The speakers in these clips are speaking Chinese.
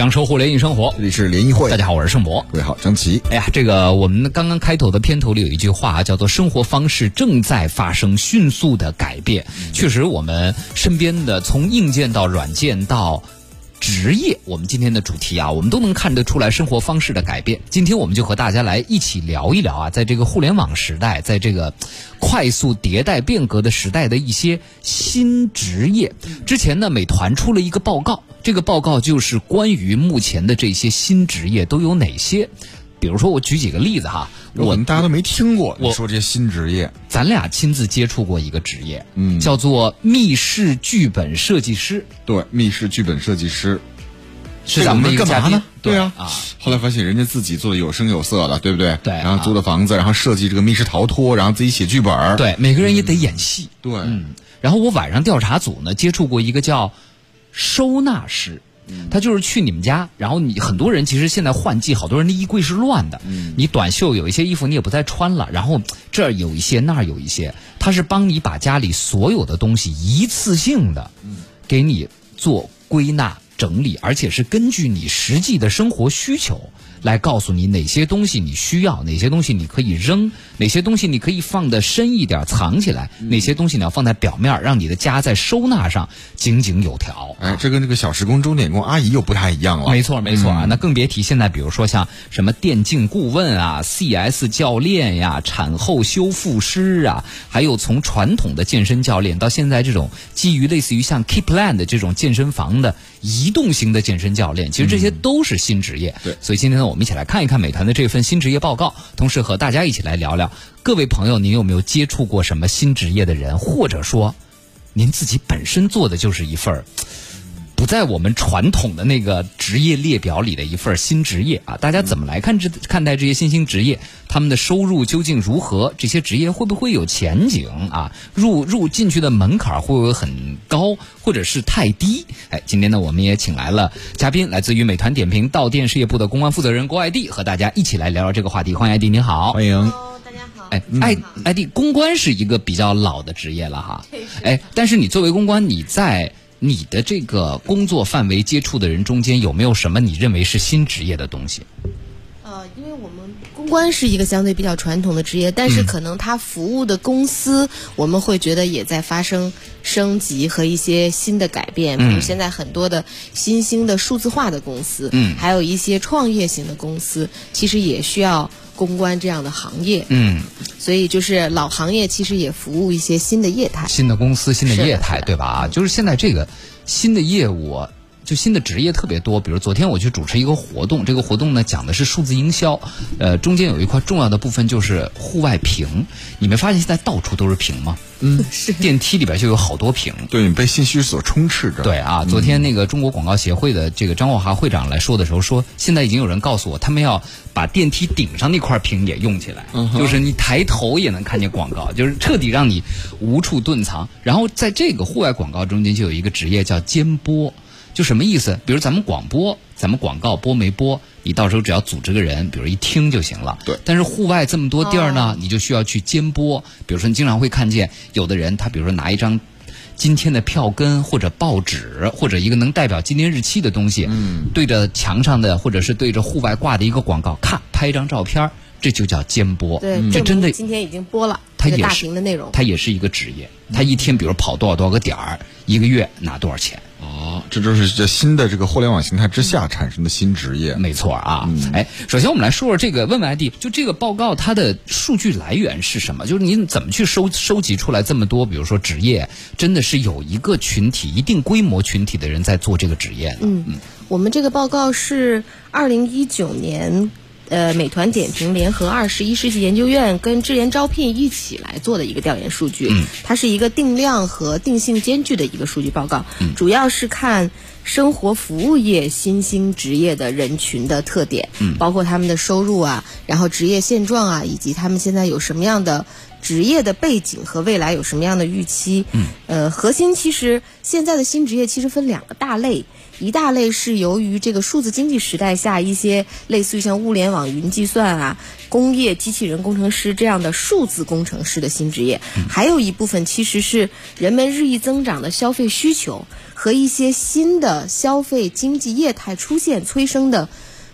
享受互联易生活。这里是联谊会，大家好，我是盛博。各位好，张琪。哎呀，这个我们刚刚开头的片头里有一句话啊叫做“生活方式正在发生迅速的改变”。确实，我们身边的从硬件到软件到。职业，我们今天的主题啊，我们都能看得出来生活方式的改变。今天我们就和大家来一起聊一聊啊，在这个互联网时代，在这个快速迭代变革的时代的一些新职业。之前呢，美团出了一个报告，这个报告就是关于目前的这些新职业都有哪些。比如说，我举几个例子哈，我们大家都没听过。我说这些新职业，咱俩亲自接触过一个职业，嗯，叫做密室剧本设计师。对，密室剧本设计师是咱们干嘛呢？对啊，啊。后来发现人家自己做的有声有色的，对不对？对。然后租的房子，然后设计这个密室逃脱，然后自己写剧本。对，每个人也得演戏。对，嗯。然后我晚上调查组呢，接触过一个叫收纳师。他就是去你们家，然后你很多人其实现在换季，好多人的衣柜是乱的。你短袖有一些衣服你也不再穿了，然后这儿有一些那儿有一些，他是帮你把家里所有的东西一次性的给你做归纳整理，而且是根据你实际的生活需求。来告诉你哪些东西你需要，哪些东西你可以扔，哪些东西你可以放的深一点藏起来，哪些东西你要放在表面，让你的家在收纳上井井有条。哎，这跟这个小时工、钟点工阿姨又不太一样了。没错，没错啊，那更别提现在，比如说像什么电竞顾问啊、CS 教练呀、产后修复师啊，还有从传统的健身教练到现在这种基于类似于像 Keepland 的这种健身房的移动型的健身教练，其实这些都是新职业。对，所以今天呢。我们一起来看一看美团的这份新职业报告，同时和大家一起来聊聊。各位朋友，您有没有接触过什么新职业的人，或者说，您自己本身做的就是一份儿？不在我们传统的那个职业列表里的一份新职业啊，大家怎么来看这看待这些新兴职业？他们的收入究竟如何？这些职业会不会有前景啊？入入进去的门槛会不会很高，或者是太低？哎，今天呢，我们也请来了嘉宾，来自于美团点评到店事业部的公关负责人郭艾迪，和大家一起来聊聊这个话题。欢迎艾迪，你好，欢迎。大家好。哎，艾艾迪，公关是一个比较老的职业了哈。哎，但是你作为公关，你在。你的这个工作范围接触的人中间有没有什么你认为是新职业的东西？呃，因为我们公关是一个相对比较传统的职业，但是可能它服务的公司，我们会觉得也在发生升级和一些新的改变。比如现在很多的新兴的数字化的公司，嗯，还有一些创业型的公司，其实也需要公关这样的行业。嗯，所以就是老行业其实也服务一些新的业态、新的公司、新的业态，对吧？啊，就是现在这个。新的业务，就新的职业特别多。比如昨天我去主持一个活动，这个活动呢讲的是数字营销，呃，中间有一块重要的部分就是户外屏。你没发现现在到处都是屏吗？嗯，是。电梯里边就有好多屏，对，被信息所充斥着。对啊，昨天那个中国广告协会的这个张国华会长来说的时候说，现在已经有人告诉我，他们要把电梯顶上那块屏也用起来，就是你抬头也能看见广告，就是彻底让你无处遁藏。然后在这个户外广告中间就有一个职业叫监播。就什么意思？比如咱们广播，咱们广告播没播？你到时候只要组织个人，比如一听就行了。对。但是户外这么多地儿呢，你就需要去监播。比如说，你经常会看见有的人，他比如说拿一张今天的票根，或者报纸，或者一个能代表今天日期的东西，嗯，对着墙上的，或者是对着户外挂的一个广告，咔拍一张照片，这就叫监播。对，这真的今天已经播了。它也是大屏的内容。它也是一个职业。他一天比如跑多少多少个点儿，一个月拿多少钱？哦，这就是这新的这个互联网形态之下产生的新职业。没错啊，哎，首先我们来说说这个，问问 ID，就这个报告它的数据来源是什么？就是您怎么去收收集出来这么多？比如说职业，真的是有一个群体、一定规模群体的人在做这个职业呢？嗯嗯，我们这个报告是二零一九年。呃，美团点评联合二十一世纪研究院跟智联招聘一起来做的一个调研数据，它是一个定量和定性兼具的一个数据报告，主要是看生活服务业新兴职业的人群的特点，包括他们的收入啊，然后职业现状啊，以及他们现在有什么样的职业的背景和未来有什么样的预期。嗯，呃，核心其实现在的新职业其实分两个大类，一大类是由于这个数字经济时代下一些类似于像物联网、云计算啊、工业机器人工程师这样的数字工程师的新职业，还有一部分其实是人们日益增长的消费需求和一些新的消费经济业态出现催生的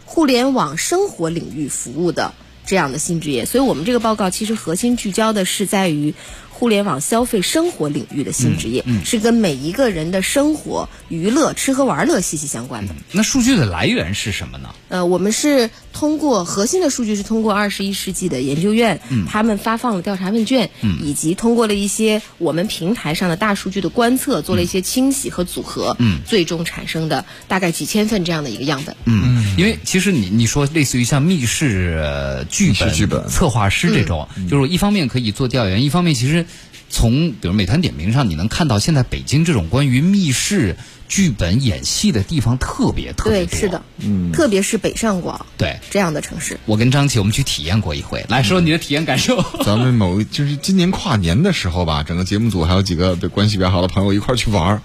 互联网生活领域服务的。这样的新职业，所以我们这个报告其实核心聚焦的是在于互联网消费生活领域的新职业，是跟每一个人的生活、娱乐、吃喝玩乐息息相关的。那数据的来源是什么呢？呃，我们是通过核心的数据是通过二十一世纪的研究院，他们发放了调查问卷，以及通过了一些我们平台上的大数据的观测，做了一些清洗和组合，最终产生的大概几千份这样的一个样本。嗯，因为其实你你说类似于像密室呃剧本、剧本。策划师这种，就是一方面可以做调研，一方面其实从比如美团点评上，你能看到现在北京这种关于密室剧本演戏的地方特别特别多对，是的，嗯，特别是北上广对，这样的城市。我跟张琪我们去体验过一回，来说你的体验感受。咱们某就是今年跨年的时候吧，整个节目组还有几个对关系比较好的朋友一块儿去玩儿，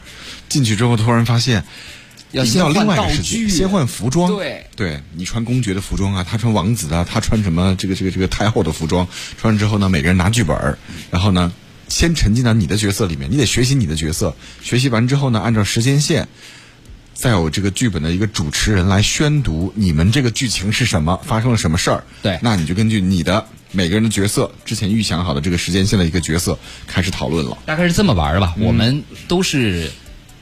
进去之后突然发现。要先到另外一先换道个世界，具，先换服装。对对你穿公爵的服装啊，他穿王子啊，他穿什么这个这个这个太后的服装。穿完之后呢，每个人拿剧本儿，然后呢，先沉浸到你的角色里面，你得学习你的角色。学习完之后呢，按照时间线，再有这个剧本的一个主持人来宣读你们这个剧情是什么，发生了什么事儿。对那你就根据你的每个人的角色之前预想好的这个时间线的一个角色开始讨论了。大概是这么玩儿吧。我们都是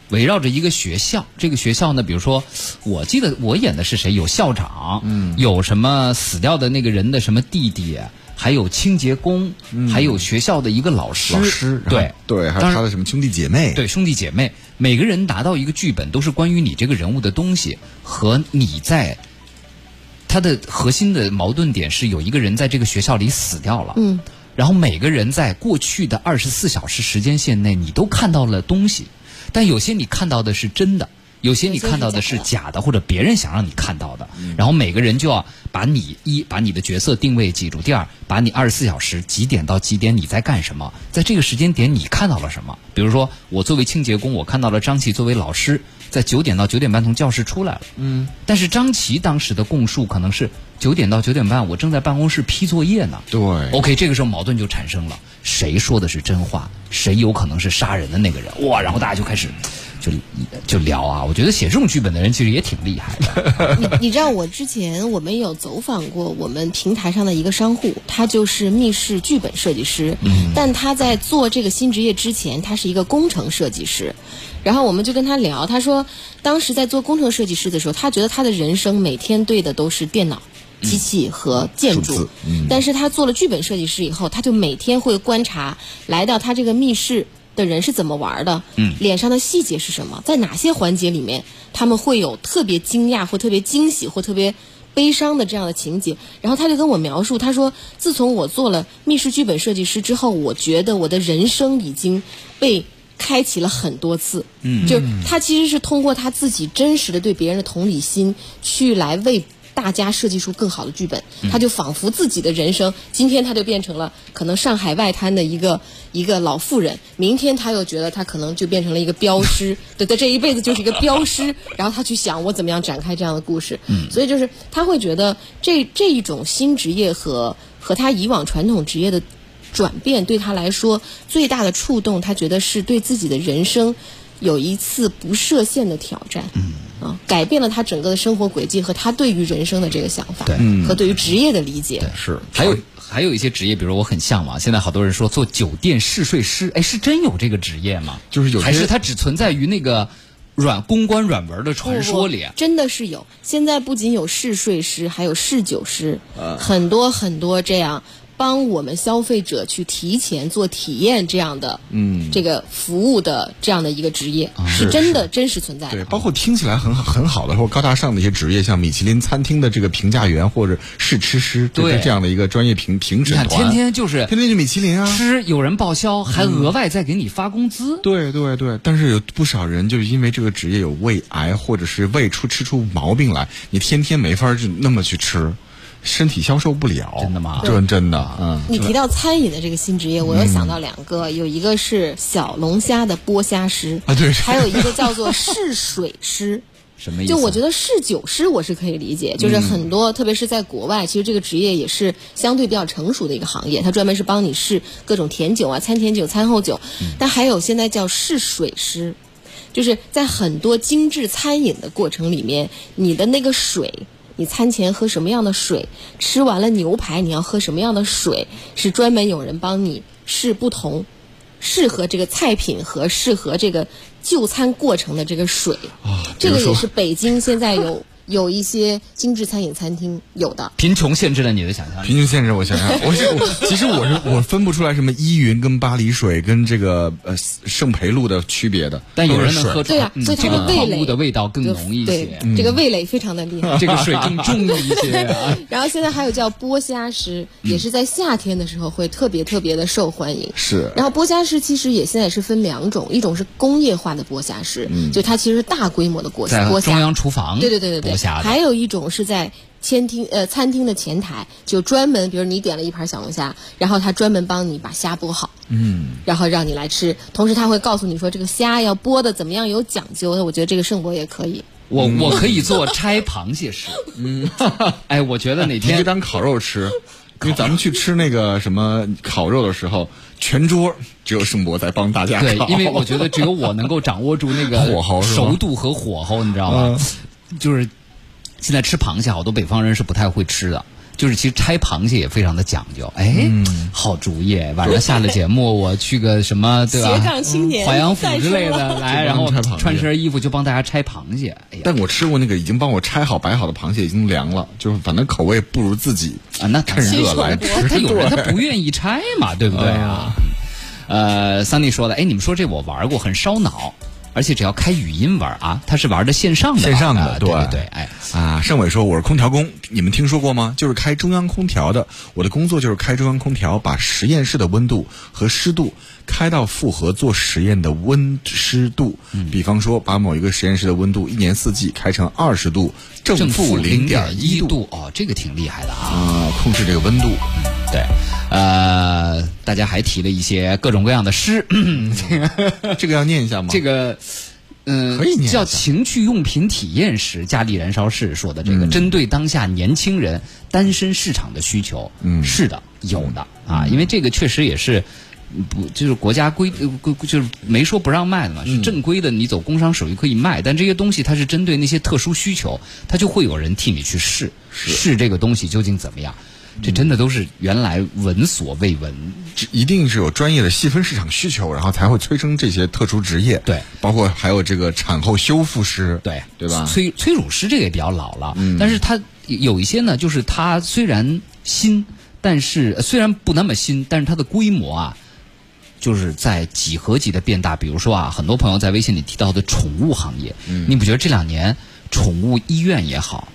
围绕着一个学校，这个学校呢，比如说，我记得我演的是谁？有校长，嗯，有什么死掉的那个人的什么弟弟，还有清洁工，还有学校的一个老师，老师，然后对对，还有他的什么兄弟姐妹，对兄弟姐妹，每个人拿到一个剧本，都是关于你这个人物的东西和你在。它的核心的矛盾点是有一个人在这个学校里死掉了，嗯，然后每个人在过去的二十四小时时间线内，你都看到了东西，但有些你看到的是真的，有些你看到的是假的，或者别人想让你看到的。然后每个人就要把你一把你的角色定位记住，第二把你二十四小时几点到几点你在干什么，在这个时间点你看到了什么。比如说我作为清洁工，我看到了张琪作为老师在九点到九点半从教室出来了，嗯，但是张琪当时的供述可能是九点到九点半我正在办公室批作业呢，对。OK，这个时候矛盾就产生了，谁说的是真话，谁有可能是杀人的那个人？哇，然后大家就开始就就聊啊。我觉得写这种剧本的人其实也挺厉害的。你你知道我之前我们有走访过我们平台上的一个商户，他就是密室剧本设计师，但他在做这个新职业之前，他是一个工程设计师。然后我们就跟他聊，他说当时在做工程设计师的时候，他觉得他的人生每天对的都是电脑。机器和建筑数字，但是他做了剧本设计师以后，他就每天会观察来到他这个密室的人是怎么玩的，嗯，脸上的细节是什么，在哪些环节里面他们会有特别惊讶或特别惊喜或特别悲伤的这样的情节。然后他就跟我描述，他说，自从我做了密室剧本设计师之后，我觉得我的人生已经被。开启了很多次，嗯，就是他其实是通过他自己真实的对别人的同理心，去来为大家设计出更好的剧本。他就仿佛自己的人生，今天他就变成了可能上海外滩的一个一个老妇人，明天他又觉得他可能就变成了一个镖师，对，他这一辈子就是一个镖师。然后他去想我怎么样展开这样的故事，嗯，所以就是他会觉得这这一种新职业和和他以往传统职业的。转变对他来说最大的触动，他觉得是对自己的人生有一次不设限的挑战，嗯，啊，改变了他整个的生活轨迹和他对于人生的这个想法，对，和对于职业的理解，是还有还有一些职业，比如我很向往，现在好多人说做酒店试睡师，哎，是真有这个职业吗？就是有些还是它只存在于那个软公关软文的传说里啊？真的是有。现在不仅有试睡师，还有试酒师，很多很多这样。帮我们消费者去提前做体验这样的，嗯，这个服务的这样的一个职业，是真的真实存在的。对，包括听起来很好很好的或高大上的一些职业，像米其林餐厅的这个评价员或者试吃师，对这样的一个专业评评审团，天天就是天天就米其林啊。吃，有人报销，还额外再给你发工资。对对对，但是有不少人就是因为这个职业有胃癌，或者是胃出吃出毛病来，你天天没法儿就那么去吃，身体消受不了。真的吗真真的，嗯，你提到餐饮的这个新职业，我又想到两个，有一个是小龙虾的剥虾师啊对还有一个叫做试水师。什么意思？就我觉得试酒师我是可以理解，就是很多，特别是在国外，其实这个职业也是相对比较成熟的一个行业，它专门是帮你试各种甜酒啊、餐前酒、餐后酒。嗯但还有现在叫试水师，就是在很多精致餐饮的过程里面，你的那个水。你餐前喝什么样的水？吃完了牛排你要喝什么样的水？是专门有人帮你试不同，适合这个菜品和适合这个就餐过程的这个水。这个也是北京现在有有一些精致餐饮餐厅有的。贫穷限制了你的想象力。贫穷限制，我想象，我是我 其实我是我分不出来什么依云跟巴黎水跟这个呃圣培露的区别的，但有人能喝出对啊嗯所以它这个矿的味蕾物的味道更浓一对些，，这个味蕾非常的厉害。这个水更重一些啊。然后现在还有叫剥虾师，也是在夏天的时候会特别特别的受欢迎。是然后剥虾师其实也现在是分两种，一种是工业化的剥虾师，就它其实是大规模的剥虾，中央厨房对对对对对，剥虾的还有一种是在餐厅呃餐厅的前台，就专门比如你点了一盘小龙虾，然后他专门帮你把虾剥好，嗯，然后让你来吃，同时他会告诉你说这个虾要剥的怎么样有讲究，那我觉得这个盛博也可以。我我可以做拆螃蟹吃。嗯，哎，我觉得哪你就当烤肉吃。因为咱们去吃那个什么烤肉的时候，全桌只有盛博在帮大家对，因为我觉得只有我能够掌握住那个 火候熟度和火候，你知道吗？就是现在吃螃蟹，好多北方人是不太会吃的。就是其实拆螃蟹也非常的讲究，哎，嗯好主意！晚上下了节目，我去个什么对吧？斜杠青年淮阳府之类的 来，然后穿身衣服就帮大家拆螃蟹。哎呀，但我吃过那个已经帮我拆好摆好的螃蟹，已经凉了，就是反正口味不如自己啊，那趁热来吃。他有人 他不愿意拆嘛，对不对啊？呃，三弟说的，哎，你们说这我玩过，很烧脑，而且只要开语音玩啊，他是玩的线上的，线上的啊对对对，哎，啊，盛伟说我是空调工，你们听说过吗？就是开中央空调的。我的工作就是开中央空调，把实验室的温度和湿度开到符合做实验的温湿度。比方说，把某一个实验室的温度一年四季开成二十度，正正负负零点点一度度，哦，这个挺厉害的啊。啊，控制这个温度。对，呃，大家还提了一些各种各样的诗，这个要念一下吗？这个。嗯，可以念叫情趣用品体验时，佳丽燃烧室说的这个，嗯针对当下年轻人单身市场的需求，嗯是的，有的啊，因为这个确实也是。不，就是国家规呃规就是没说不让卖的嘛，嗯是正规的，你走工商手续可以卖，但这些东西它是针对那些特殊需求，它就会有人替你去试试这个东西究竟怎么样。这真的都是原来闻所未闻，这一定是有专业的细分市场需求，然后才会催生这些特殊职业。对，包括还有这个产后修复师。对对吧？催催乳师这个也比较老了，嗯但是它有一些呢，就是它虽然新，但是呃虽然不那么新，但是它的规模啊，就是在几何级的变大。比如说啊，很多朋友在微信里提到的宠物行业，嗯你不觉得这两年宠物医院也好？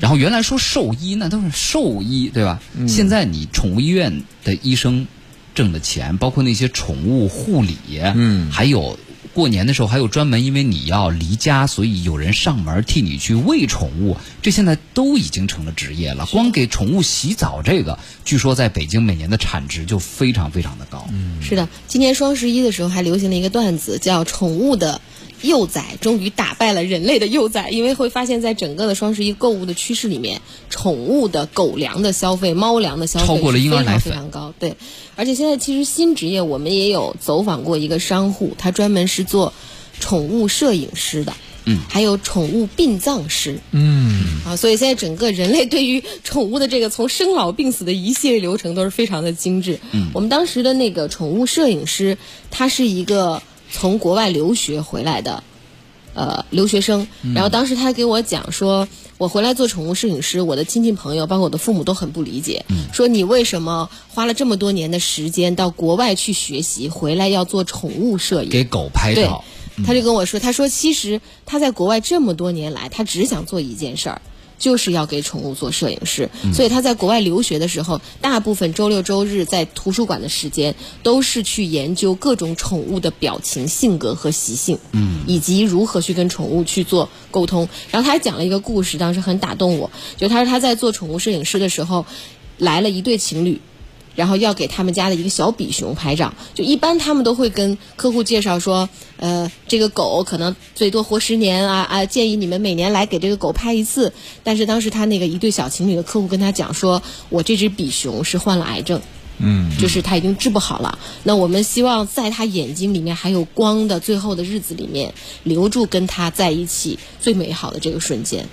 然后原来说兽医那都是兽医，对吧？现在你宠物医院的医生挣的钱，包括那些宠物护理，嗯还有过年的时候还有专门因为你要离家，所以有人上门替你去喂宠物，这现在都已经成了职业了。光给宠物洗澡这个，据说在北京每年的产值就非常非常的高。是的，今年双十一的时候还流行了一个段子，叫“宠物的幼崽终于打败了人类的幼崽”，因为会发现，在整个的双十一购物的趋势里面，宠物的狗粮的消费、猫粮的消费超过了婴儿奶粉是非常非常高。对，而且现在其实新职业，我们也有走访过一个商户，他专门是做宠物摄影师的。嗯，还有宠物殡葬师，嗯，啊，所以现在整个人类对于宠物的这个从生老病死的一系列流程都是非常的精致。嗯，我们当时的那个宠物摄影师，他是一个从国外留学回来的，呃，留学生。然后当时他给我讲说，我回来做宠物摄影师，我的亲戚朋友，包括我的父母都很不理解，说你为什么花了这么多年的时间到国外去学习，回来要做宠物摄影？给狗拍照，，他就跟我说，他说其实他在国外这么多年来，他只想做一件事儿，就是要给宠物做摄影师，所以他在国外留学的时候，大部分周六周日在图书馆的时间都是去研究各种宠物的表情、性格和习性，嗯，以及如何去跟宠物去做沟通。然后他还讲了一个故事，当时很打动我，就他说他在做宠物摄影师的时候，来了一对情侣。然后要给他们家的一个小比熊拍照，就一般他们都会跟客户介绍说，呃，这个狗可能最多活十年啊啊，建议你们每年来给这个狗拍一次。但是当时他那个一对小情侣的客户跟他讲说，我这只比熊是患了癌症，嗯，就是他已经治不好了。那我们希望在他眼睛里面还有光的最后的日子里面，留住跟他在一起最美好的这个瞬间。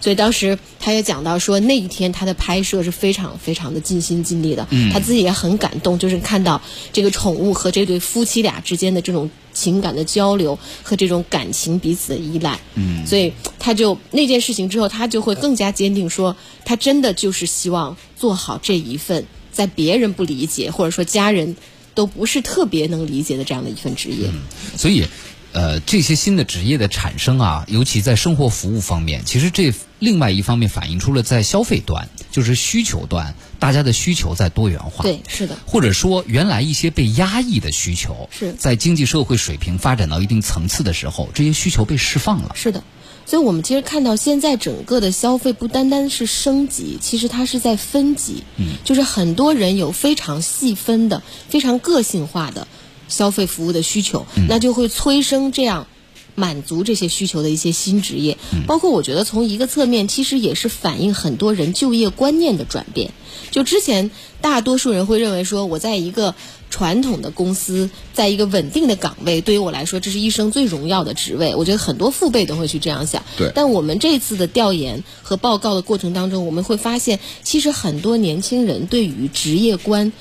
所以当时他也讲到说，那一天他的拍摄是非常非常的尽心尽力的，他自己也很感动，就是看到这个宠物和这对夫妻俩之间的这种情感的交流和这种感情彼此的依赖。嗯，所以他就那件事情之后，他就会更加坚定说，他真的就是希望做好这一份在别人不理解或者说家人都不是特别能理解的这样的一份职业。所以。呃，这些新的职业的产生啊，尤其在生活服务方面，其实这另外一方面反映出了在消费端，就是需求端，大家的需求在多元化。对，是的。或者说，原来一些被压抑的需求，是在经济社会水平发展到一定层次的时候，这些需求被释放了。是的。所以我们其实看到，现在整个的消费不单单是升级，其实它是在分级。嗯。就是很多人有非常细分的、非常个性化的。消费服务的需求，那就会催生这样满足这些需求的一些新职业。包括我觉得从一个侧面，其实也是反映很多人就业观念的转变。就之前大多数人会认为说，我在一个传统的公司，在一个稳定的岗位，对于我来说，这是一生最荣耀的职位。我觉得很多父辈都会去这样想。对。但我们这次的调研和报告的过程当中，我们会发现，其实很多年轻人对于职业观。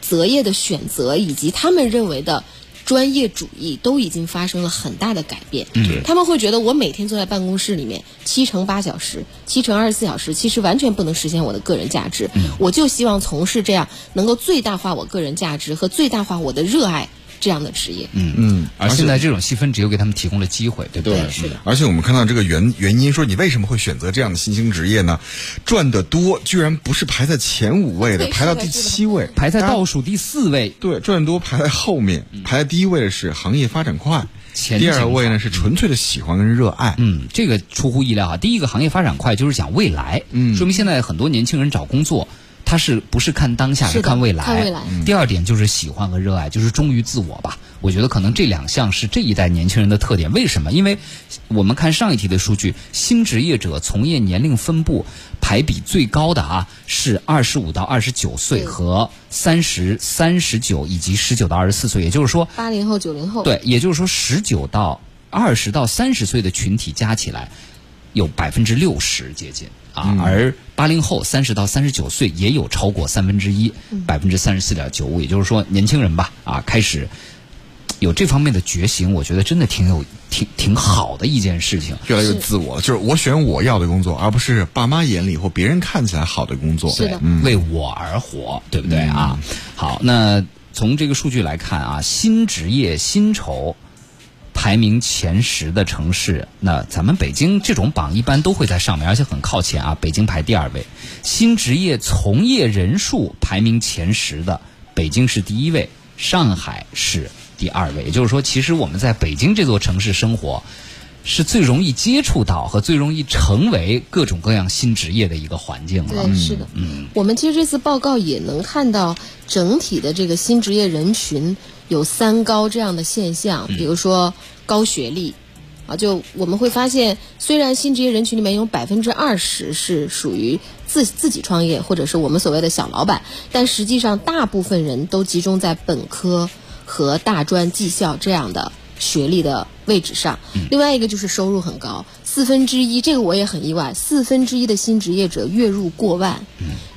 择业的选择以及他们认为的专业主义都已经发生了很大的改变。嗯，他们会觉得我每天坐在办公室里面七乘八小时、七乘二十四小时，其实完全不能实现我的个人价值。嗯，我就希望从事这样能够最大化我个人价值和最大化我的热爱。这样的职业，嗯嗯，而现在这种细分职业给他们提供了机会，对不对？是的。而且我们看到这个原原因，说你为什么会选择这样的新兴职业呢？赚的多，居然不是排在前五位的，排到第七位，排在倒数第四位。对，赚得多排在后面，排在第一位的是行业发展快，第二位呢是纯粹的喜欢跟热爱。嗯，这个出乎意料啊！第一个行业发展快，就是讲未来，嗯，说明现在很多年轻人找工作。他是不是看当下，是看未来？看未来。第二点就是喜欢和热爱，就是忠于自我吧。我觉得可能这两项是这一代年轻人的特点。为什么？因为我们看上一题的数据，新职业者从业年龄分布排比最高的啊，是二十五到二十九岁和三十三十九以及十九到二十四岁。也就是说，八零后、九零后。对，也就是说，十九到二十到三十岁的群体加起来有百分之六十接近。啊，而八零后三十到三十九岁也有超过三分之一，百分之三十四点九五。也就是说，年轻人吧，啊，开始有这方面的觉醒，我觉得真的挺有、挺挺好的一件事情。越来越自我，就是我选我要的工作，而不是爸妈眼里或别人看起来好的工作。是的，为我而活，对不对啊？好，那从这个数据来看啊，新职业薪酬。排名前十的城市，那咱们北京这种榜一般都会在上面，而且很靠前啊。北京排第二位，新职业从业人数排名前十的，北京是第一位，上海是第二位。也就是说，其实我们在北京这座城市生活，是最容易接触到和最容易成为各种各样新职业的一个环境了。对，是的。嗯，我们其实这次报告也能看到整体的这个新职业人群。有三高这样的现象，比如说高学历，啊，就我们会发现，虽然新职业人群里面有百分之二十是属于自自己创业或者是我们所谓的小老板，但实际上大部分人都集中在本科和大专、技校这样的学历的位置上。另外一个就是收入很高，四分之一，这个我也很意外，四分之一的新职业者月入过万。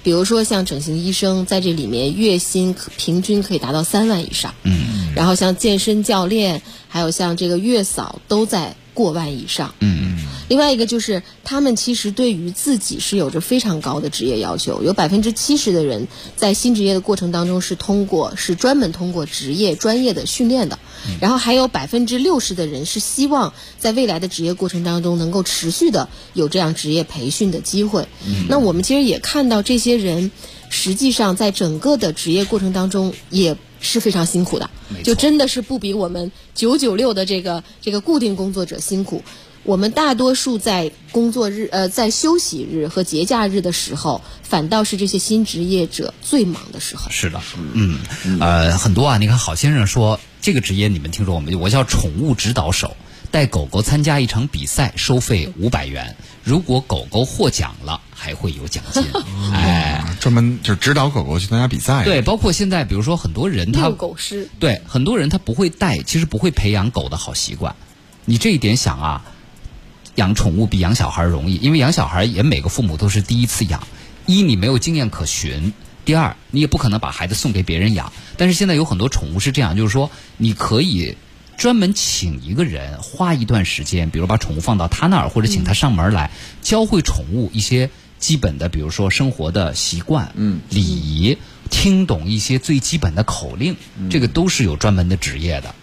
比如说像整形医生，在这里面月薪平均可以达到三万以上。嗯，然后像健身教练，还有像这个月嫂，都在。过万以上。嗯，另外一个就是他们其实对于自己是有着非常高的职业要求，有百分之七十的人在新职业的过程当中是通过是专门通过职业专业的训练的，然后还有百分之六十的人是希望在未来的职业过程当中能够持续的有这样职业培训的机会。那我们其实也看到这些人实际上在整个的职业过程当中也是非常辛苦的，就真的是不比我们九九六的这个这个固定工作者辛苦。我们大多数在工作日、呃，在休息日和节假日的时候，反倒是这些新职业者最忙的时候。是的，嗯，呃，很多啊。你看，郝先生说这个职业你们听说过没？我叫宠物指导手，带狗狗参加一场比赛，收费五百元。如果狗狗获奖了，还会有奖金。哎，专门就是指导狗狗去参加比赛。对，包括现在，比如说很多人他遛狗师，对很多人他不会带，其实不会培养狗的好习惯。你这一点想啊，养宠物比养小孩容易，因为养小孩也每个父母都是第一次养，一你没有经验可循，第二你也不可能把孩子送给别人养。但是现在有很多宠物是这样，就是说你可以专门请一个人花一段时间，比如把宠物放到他那儿，或者请他上门来、教会宠物一些基本的，比如说生活的习惯、嗯礼仪，听懂一些最基本的口令，这个都是有专门的职业的。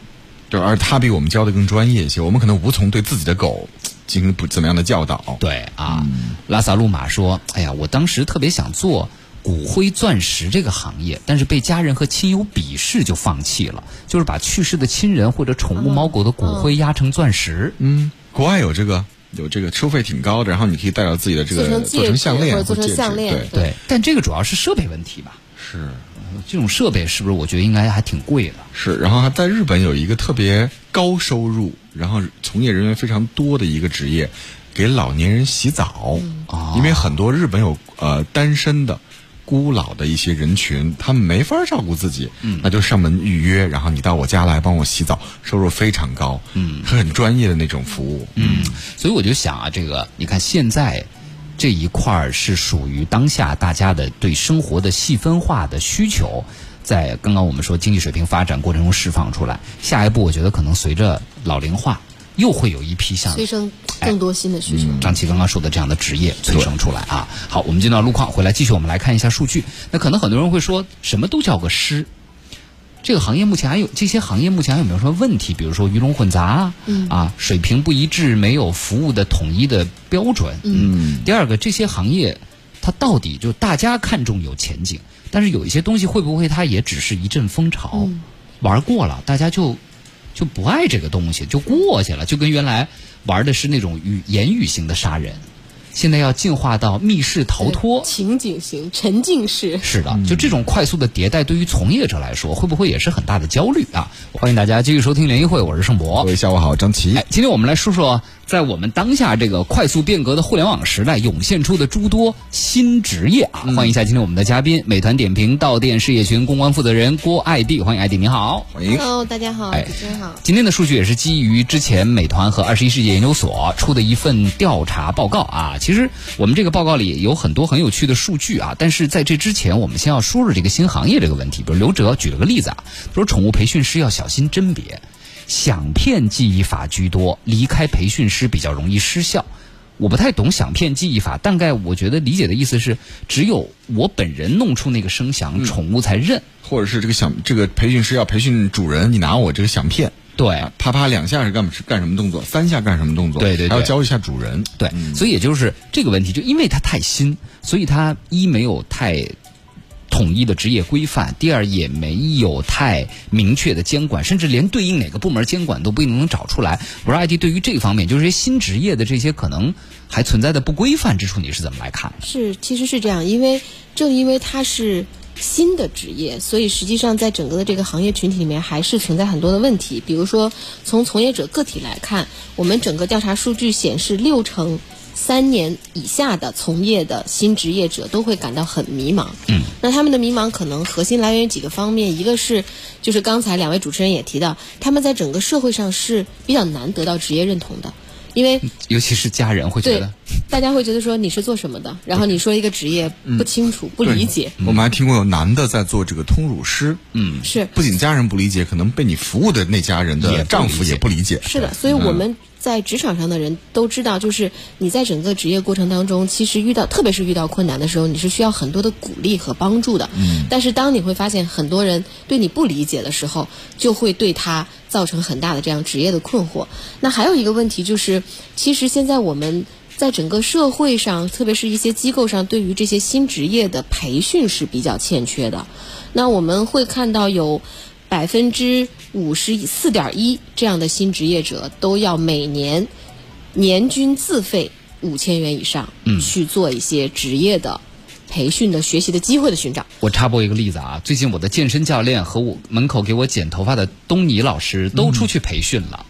对，而他比我们教的更专业一些，我们可能无从对自己的狗进行不怎么样的教导。对啊，拉萨路马说：“哎呀，我当时特别想做骨灰钻石这个行业，但是被家人和亲友鄙视，就放弃了。就是把去世的亲人或者宠物猫狗的骨灰压成钻石。嗯，国外有这个，有这个收费挺高的，然后你可以带到自己的这个做成项链或者做成戒指项链对，对，但这个主要是设备问题吧？是这种设备是不是我觉得应该还挺贵的？是。然后还在日本有一个特别高收入，然后从业人员非常多的一个职业，给老年人洗澡。嗯因为很多日本有呃单身的。孤老的一些人群，他们没法照顾自己，嗯，那就上门预约，然后你到我家来帮我洗澡，收入非常高，嗯，很专业的那种服务，嗯，所以我就想啊，这个你看现在这一块儿是属于当下大家的对生活的细分化的需求，在刚刚我们说经济水平发展过程中释放出来。下一步，我觉得可能随着老龄化，又会有一批像催生更多新的需求。张琪刚刚说的这样的职业催生出来啊。好，我们进到路况，回来继续我们来看一下数据。那可能很多人会说，什么都叫个师。这个行业目前还有这些行业目前还有没有什么问题？比如说鱼龙混杂啊，啊水平不一致，没有服务的统一的标准。嗯。第二个，这些行业它到底就大家看重有前景，但是有一些东西会不会它也只是一阵风潮，玩过了，大家就就不爱这个东西，就过去了，就跟原来玩的是那种语言语型的杀人，现在要进化到密室逃脱。情景型、沉浸式。是的，就这种快速的迭代，对于从业者来说，会不会也是很大的焦虑啊？欢迎大家继续收听联谊会，我是盛博各。位下午好，张琪。哎，今天我们来说说，在我们当下这个快速变革的互联网时代，涌现出的诸多新职业啊！欢迎一下今天我们的嘉宾，美团点评到店事业群公关负责人郭艾迪，欢迎艾迪，你好。欢迎。Hello，大家好，哎主持人好。今天的数据也是基于之前美团和二十一世纪研究所出的一份调查报告啊。其实我们这个报告里有很多很有趣的数据啊，但是在这之前，我们先要说说这个新行业这个问题。比如刘哲举了个例子啊，说宠物培训师要小心甄别，响片记忆法居多，离开培训师比较容易失效。我不太懂响片记忆法，大概我觉得理解的意思是，只有我本人弄出那个声响，宠物才认。或者是这个响，这个培训师要培训主人，你拿我这个响片，对，啊啪啪两下是干是干什么动作，三下干什么动作，对对对。还要教一下主人。对，所以也就是这个问题，就因为它太新，所以它一没有太统一的职业规范，第二也没有太明确的监管，甚至连对应哪个部门监管都不一定能找出来。我说 IT 对于这方面，就是些新职业的这些可能还存在的不规范之处，你是怎么来看？是，其实是这样，因为正因为它是新的职业，所以实际上在整个的这个行业群体里面还是存在很多的问题。比如说，从从业者个体来看，我们整个调查数据显示，六成三年以下的从业的新职业者都会感到很迷茫。嗯，那他们的迷茫可能核心来源于几个方面，一个是就是刚才两位主持人也提到，他们在整个社会上是比较难得到职业认同的。因为尤其是家人会觉得，大家会觉得说你是做什么的，然后你说一个职业不清楚、不理解，我们还听过有男的在做这个通乳师，嗯，是。不仅家人不理解，可能被你服务的那家人的丈夫也不理解。是的，所以我们在职场上的人都知道，就是你在整个职业过程当中，其实遇到，特别是遇到困难的时候，你是需要很多的鼓励和帮助的。嗯。但是当你会发现很多人对你不理解的时候，就会对他造成很大的这样职业的困惑。那还有一个问题就是，其实现在我们在整个社会上，特别是一些机构上，对于这些新职业的培训是比较欠缺的。那我们会看到有。百分之五十四点一这样的新职业者都要每年年均自费五千元以上，去做一些职业的培训的学习的机会的寻找。我插播一个例子啊，最近我的健身教练和我门口给我剪头发的东尼老师都出去培训了。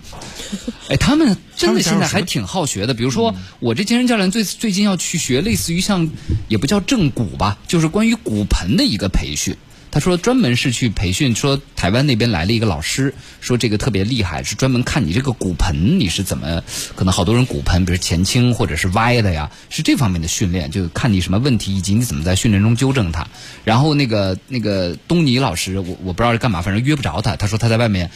哎，他们真的现在还挺好学的。比如说，我这健身教练最最近要去学类似于像也不叫正骨吧，就是关于骨盆的一个培训。他说专门是去培训，说台湾那边来了一个老师，说这个特别厉害，是专门看你这个骨盆你是怎么，可能好多人骨盆比如前倾或者是歪的呀，是这方面的训练，就看你什么问题以及你怎么在训练中纠正它。然后那个那个东尼老师，我我不知道是干嘛，反正约不着他，他说他在外面。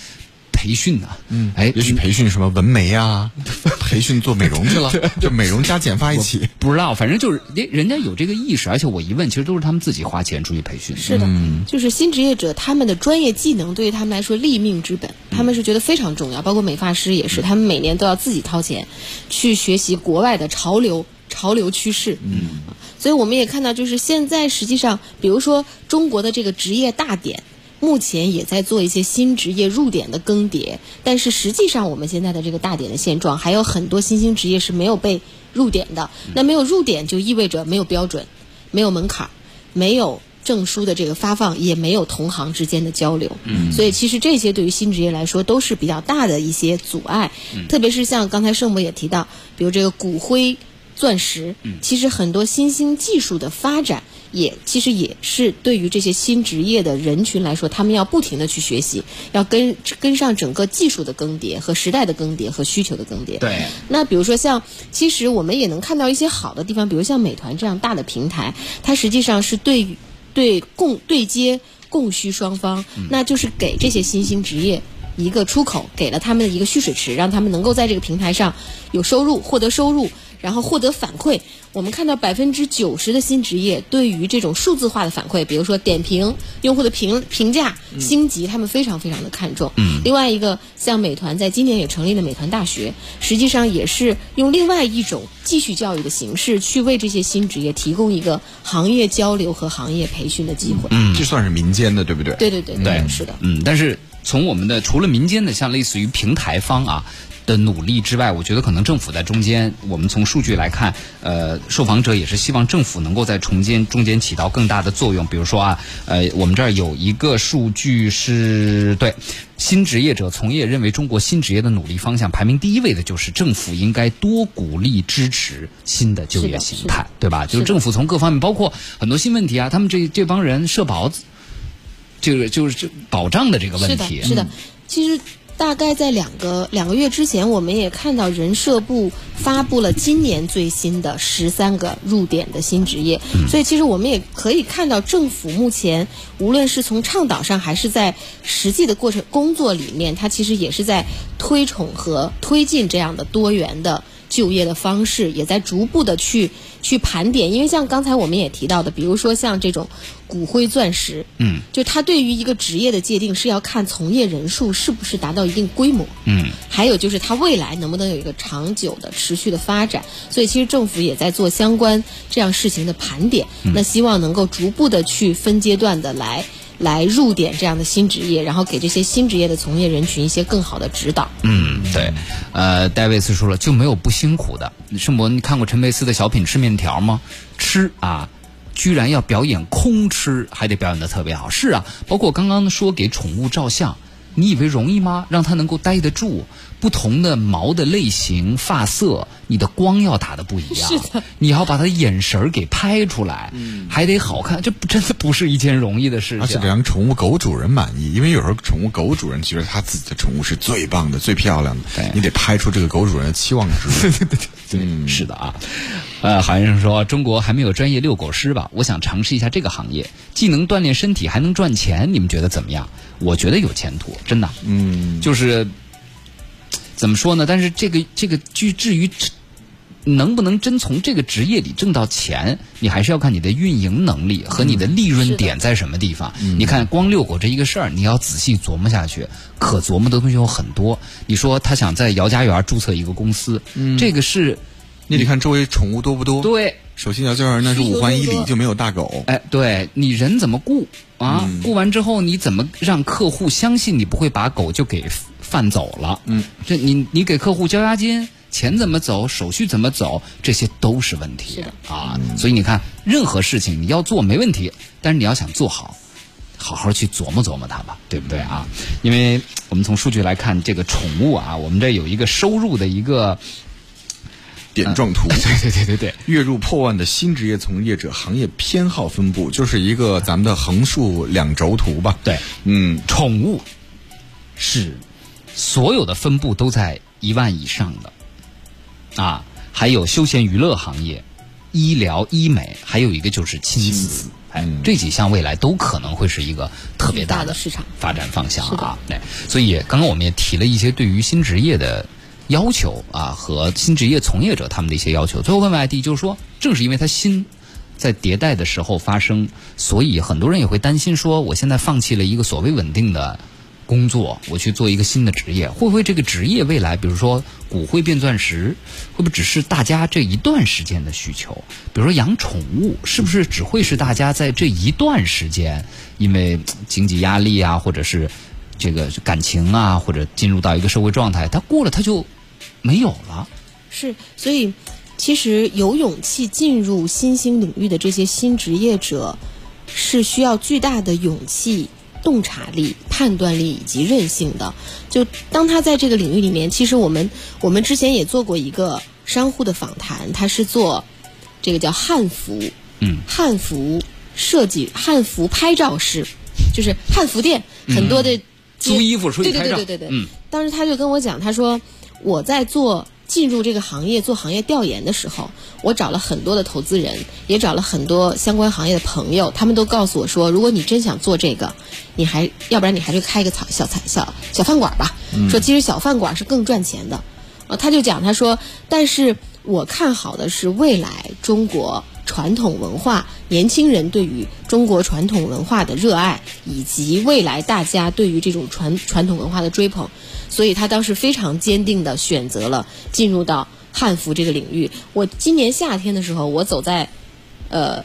培训呢？嗯，哎，也许培训什么纹眉啊，培训做美容去了，就美容加剪发一起。不知道，反正就是人人家有这个意识，而且我一问，其实都是他们自己花钱出去培训。是的，就是新职业者他们的专业技能对于他们来说立命之本，他们是觉得非常重要。包括美发师也是，他们每年都要自己掏钱去学习国外的潮流潮流趋势。嗯，所以我们也看到，就是现在实际上，比如说中国的这个职业大典。目前也在做一些新职业入点的更迭，但是实际上我们现在的这个大点的现状，还有很多新兴职业是没有被入点的。那没有入点就意味着没有标准，没有门槛，没有证书的这个发放，也没有同行之间的交流。嗯，所以其实这些对于新职业来说都是比较大的一些阻碍。嗯，特别是像刚才盛博也提到，比如这个骨灰钻石，嗯，其实很多新兴技术的发展。也其实也是对于这些新职业的人群来说，他们要不停的去学习，要跟跟上整个技术的更迭和时代的更迭和需求的更迭。对。那比如说像，其实我们也能看到一些好的地方，比如像美团这样大的平台，它实际上是对对供对接供需双方，那就是给这些新兴职业一个出口，给了他们的一个蓄水池，让他们能够在这个平台上有收入，获得收入。然后获得反馈，我们看到百分之九十的新职业对于这种数字化的反馈，比如说点评、用户的评评价、星级，他们非常非常的看重。嗯。另外一个，像美团在今年也成立了美团大学，实际上也是用另外一种继续教育的形式，去为这些新职业提供一个行业交流和行业培训的机会。嗯，这算是民间的，对不对？对对对对，是的。嗯，但是从我们的除了民间的，像类似于平台方啊。的努力之外，我觉得可能政府在中间。我们从数据来看，呃，受访者也是希望政府能够在中间中间起到更大的作用。比如说啊，呃，我们这儿有一个数据是对新职业者从业认为，中国新职业的努力方向排名第一位的就是政府应该多鼓励支持新的就业形态，对吧？就是政府从各方面，包括很多新问题啊，他们这这帮人社保，这个就是保障的这个问题，是的，其实。大概在两个两个月之前，我们也看到人社部发布了今年最新的十三个入点的新职业，所以其实我们也可以看到，政府目前无论是从倡导上，还是在实际的过程工作里面，它其实也是在推崇和推进这样的多元的。就业的方式也在逐步的去去盘点，因为像刚才我们也提到的，比如说像这种骨灰钻石，嗯，就它对于一个职业的界定是要看从业人数是不是达到一定规模，嗯，还有就是它未来能不能有一个长久的持续的发展，所以其实政府也在做相关这样事情的盘点，那希望能够逐步的去分阶段的来。来入点这样的新职业，然后给这些新职业的从业人群一些更好的指导。嗯，对。呃，戴维斯说了，就没有不辛苦的。盛博，你看过陈佩斯的小品吃面条吗？吃啊，居然要表演空吃，还得表演的特别好。是啊，包括刚刚说给宠物照相。你以为容易吗？让它能够待得住，不同的毛的类型、发色，你的光要打的不一样。是的，你要把它眼神儿给拍出来，还得好看，这真的不是一件容易的事情。而且得让宠物狗主人满意，因为有时候宠物狗主人觉得他自己的宠物是最棒的、最漂亮的，你得拍出这个狗主人的期望值。对 对对，嗯，是的啊。呃，郝先生说，中国还没有专业遛狗师吧？我想尝试一下这个行业，既能锻炼身体，还能赚钱，你们觉得怎么样？我觉得有前途，真的。嗯，就是怎么说呢？但是这个这个至至于能不能真从这个职业里挣到钱，你还是要看你的运营能力和你的利润点在什么地方。你看，光遛狗这一个事儿，你要仔细琢磨下去，可琢磨的东西有很多。你说他想在姚家园注册一个公司，这个是你得看周围宠物多不多。对，首先姚家园那是五环以里就没有大狗。哎，对你人怎么雇啊？雇完之后你怎么让客户相信你不会把狗就给贩走了？嗯，这你你给客户交押金。钱怎么走，手续怎么走，这些都是问题啊！所以你看，任何事情你要做没问题，但是你要想做好，好好去琢磨琢磨它吧，对不对啊？因为我们从数据来看，这个宠物啊，我们这有一个收入的一个点状图，对对对对对，月入破万的新职业从业者行业偏好分布，就是一个咱们的横竖两轴图吧？对，嗯，宠物是所有的分布都在一万以上的。啊，还有休闲娱乐行业、医疗医美，还有一个就是亲子，哎，这几项未来都可能会是一个特别大的市场发展方向啊。对，所以刚刚我们也提了一些对于新职业的要求啊，和新职业从业者他们的一些要求。最后问问 ID，就是说，正是因为它新在迭代的时候发生，所以很多人也会担心说，我现在放弃了一个所谓稳定的。工作，我去做一个新的职业，会不会这个职业未来，比如说骨灰变钻石，会不会只是大家这一段时间的需求？比如说养宠物，是不是只会是大家在这一段时间，因为经济压力啊，或者是这个感情啊，或者进入到一个社会状态，它过了它就没有了？是，所以其实有勇气进入新兴领域的这些新职业者，是需要巨大的勇气。洞察力、判断力以及韧性的，就当他在这个领域里面，其实我们我们之前也做过一个商户的访谈，他是做这个叫汉服，嗯，汉服设计、汉服拍照师，就是汉服店很多的租衣服出去拍照，对对对对对，嗯，当时他就跟我讲，他说我在做。进入这个行业做行业调研的时候，我找了很多的投资人，也找了很多相关行业的朋友，他们都告诉我说，如果你真想做这个，你还要不然你还是开一个小小小小饭馆吧。说其实小饭馆是更赚钱的。呃，他就讲他说，但是我看好的是未来中国。传统文化，年轻人对于中国传统文化的热爱，以及未来大家对于这种传传统文化的追捧，所以他当时非常坚定的选择了进入到汉服这个领域。我今年夏天的时候，我走在，呃。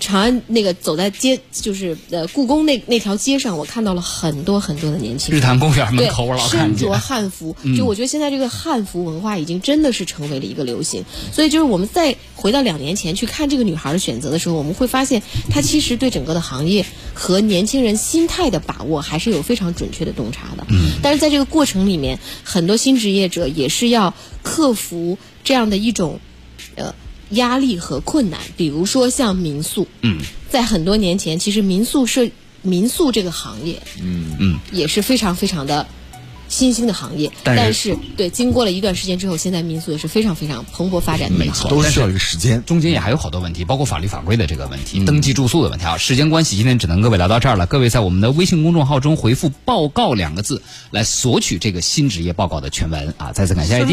长安那个走在街，就是呃故宫那那条街上，我看到了很多很多的年轻人。日坛公园门口我老看见。身着汉服，就我觉得现在这个汉服文化已经真的是成为了一个流行。所以就是我们再回到两年前去看这个女孩的选择的时候，我们会发现她其实对整个的行业和年轻人心态的把握还是有非常准确的洞察的。嗯。但是在这个过程里面，很多新职业者也是要克服这样的一种，呃。压力和困难，比如说像民宿，嗯，在很多年前，其实民宿是民宿这个行业，嗯嗯，也是非常非常的新兴的行业。但是，对，经过了一段时间之后，现在民宿也是非常非常蓬勃发展的。没错，都需要一个时间，中间也还有好多问题，包括法律法规的这个问题、登记住宿的问题啊。时间关系，今天只能各位聊到这儿了。各位在我们的微信公众号中回复“报告”两个字，来索取这个新职业报告的全文啊。再次感谢 ID。